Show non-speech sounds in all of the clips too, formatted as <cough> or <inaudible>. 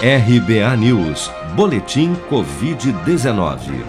RBA News, Boletim Covid-19.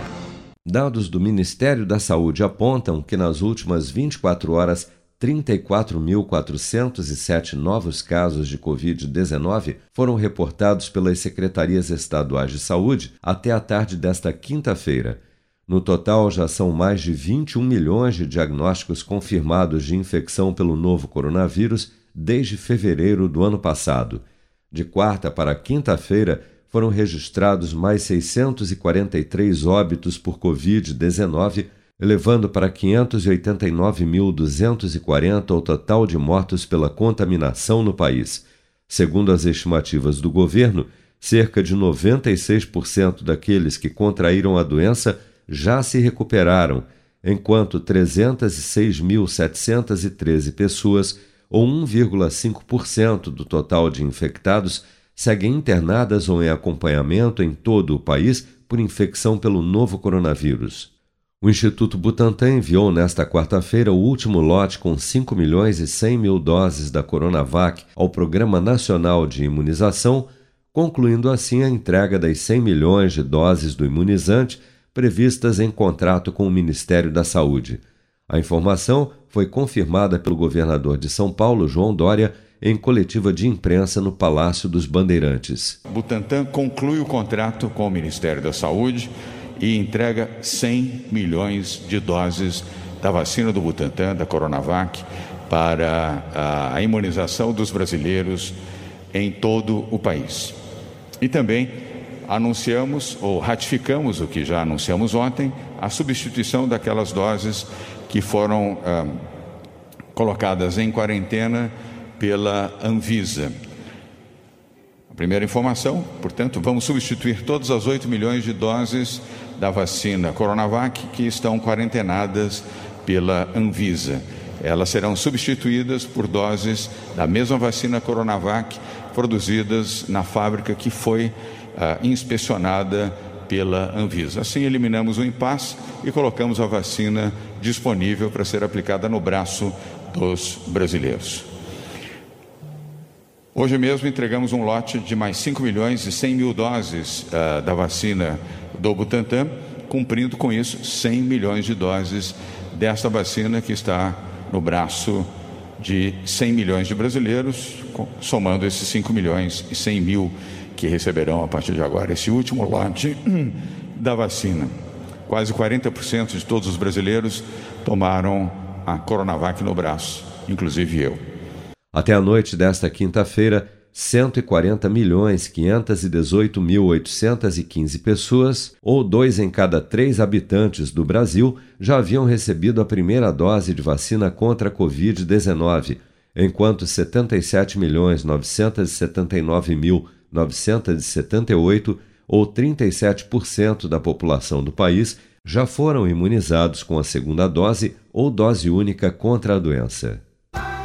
Dados do Ministério da Saúde apontam que nas últimas 24 horas, 34.407 novos casos de Covid-19 foram reportados pelas secretarias estaduais de saúde até a tarde desta quinta-feira. No total, já são mais de 21 milhões de diagnósticos confirmados de infecção pelo novo coronavírus desde fevereiro do ano passado. De quarta para quinta-feira, foram registrados mais 643 óbitos por Covid-19, elevando para 589.240 o total de mortos pela contaminação no país. Segundo as estimativas do governo, cerca de 96% daqueles que contraíram a doença já se recuperaram, enquanto 306.713 pessoas ou 1,5% do total de infectados, seguem internadas ou em acompanhamento em todo o país por infecção pelo novo coronavírus. O Instituto Butantan enviou nesta quarta-feira o último lote com 5 milhões e 100 mil doses da Coronavac ao Programa Nacional de Imunização, concluindo assim a entrega das 100 milhões de doses do imunizante previstas em contrato com o Ministério da Saúde. A informação foi confirmada pelo governador de São Paulo, João Dória, em coletiva de imprensa no Palácio dos Bandeirantes. Butantan conclui o contrato com o Ministério da Saúde e entrega 100 milhões de doses da vacina do Butantan, da Coronavac, para a imunização dos brasileiros em todo o país. E também anunciamos ou ratificamos o que já anunciamos ontem, a substituição daquelas doses que foram ah, colocadas em quarentena pela Anvisa. A primeira informação, portanto, vamos substituir todas as 8 milhões de doses da vacina Coronavac que estão quarentenadas pela Anvisa. Elas serão substituídas por doses da mesma vacina Coronavac produzidas na fábrica que foi ah, inspecionada pela Anvisa. Assim, eliminamos o impasse e colocamos a vacina disponível para ser aplicada no braço dos brasileiros. Hoje mesmo entregamos um lote de mais 5 milhões e 100 mil doses uh, da vacina do Butantan, cumprindo com isso 100 milhões de doses desta vacina que está no braço de 100 milhões de brasileiros, somando esses 5 milhões e 100 mil que receberão a partir de agora esse último lote <clears throat> da vacina. Quase 40% de todos os brasileiros tomaram a Coronavac no braço, inclusive eu. Até a noite desta quinta-feira, 140 milhões 518 mil 815 pessoas, ou dois em cada três habitantes do Brasil, já haviam recebido a primeira dose de vacina contra a Covid-19, enquanto 77 milhões 979 mil 978, ou 37% da população do país, já foram imunizados com a segunda dose ou dose única contra a doença.